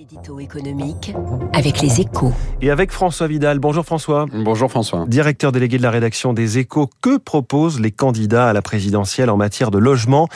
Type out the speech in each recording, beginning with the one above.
L'édito économique avec les échos. Et avec François Vidal. Bonjour François. Bonjour François. Directeur délégué de la rédaction des échos. Que proposent les candidats à la présidentielle en matière de logement?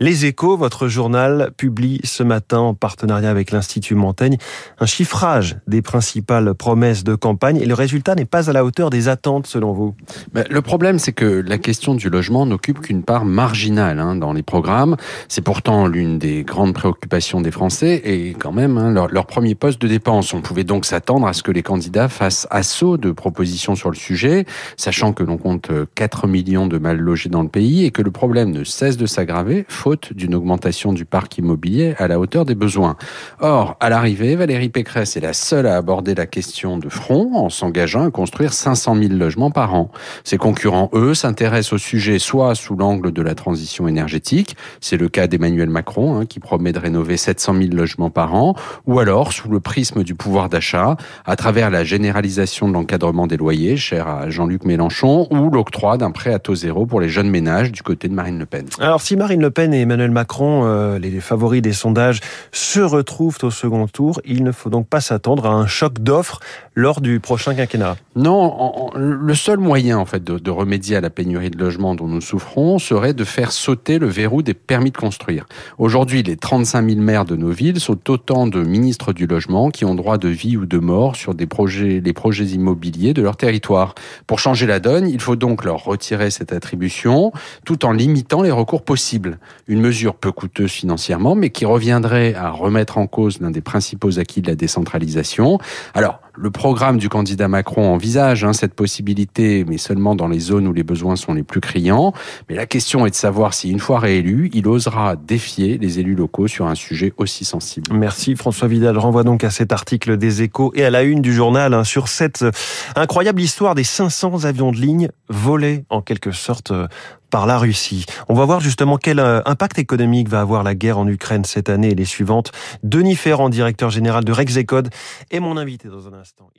Les échos, votre journal, publie ce matin en partenariat avec l'Institut Montaigne un chiffrage des principales promesses de campagne et le résultat n'est pas à la hauteur des attentes selon vous? Le problème c'est que la question du logement n'occupe qu'une part marginale hein, dans les programmes. C'est pourtant l'une des grandes préoccupations des Français et quand même hein, leur, premier poste de dépense. On pouvait donc s'attendre à ce que les candidats fassent assaut de propositions sur le sujet, sachant que l'on compte 4 millions de mal logés dans le pays et que le problème ne cesse de s'aggraver, faute d'une augmentation du parc immobilier à la hauteur des besoins. Or, à l'arrivée, Valérie Pécresse est la seule à aborder la question de front en s'engageant à construire 500 000 logements par an. Ses concurrents, eux, s'intéressent au sujet soit sous l'angle de la transition énergétique, c'est le cas d'Emmanuel Macron, hein, qui promet de rénover 700 000 logements par an, ou alors sous le prisme du pouvoir d'achat, à travers la généralisation de l'encadrement des loyers, cher à Jean-Luc Mélenchon, ou l'octroi d'un prêt à taux zéro pour les jeunes ménages du côté de Marine Le Pen. Alors si Marine Le Pen et Emmanuel Macron, euh, les favoris des sondages, se retrouvent au second tour, il ne faut donc pas s'attendre à un choc d'offres lors du prochain quinquennat. Non, le seul moyen en fait de, de remédier à la pénurie de logements dont nous souffrons serait de faire sauter le verrou des permis de construire. Aujourd'hui, les 35 000 maires de nos villes sont autant de ministres du logement qui ont droit de vie ou de mort sur des projets, les projets immobiliers de leur territoire. Pour changer la donne, il faut donc leur retirer cette attribution tout en limitant les recours possibles. Une mesure peu coûteuse financièrement, mais qui reviendrait à remettre en cause l'un des principaux acquis de la décentralisation. Alors, le programme du candidat Macron envisage hein, cette possibilité, mais seulement dans les zones où les besoins sont les plus criants. Mais la question est de savoir si, une fois réélu, il osera défier les élus locaux sur un sujet aussi sensible. Merci François Vidal. renvoie donc à cet article des échos et à la une du journal hein, sur cette incroyable histoire des 500 avions de ligne volés en quelque sorte par la Russie. On va voir justement quel euh, impact économique va avoir la guerre en Ukraine cette année et les suivantes. Denis Ferrand, directeur général de Rexecode, est mon invité dans un instant.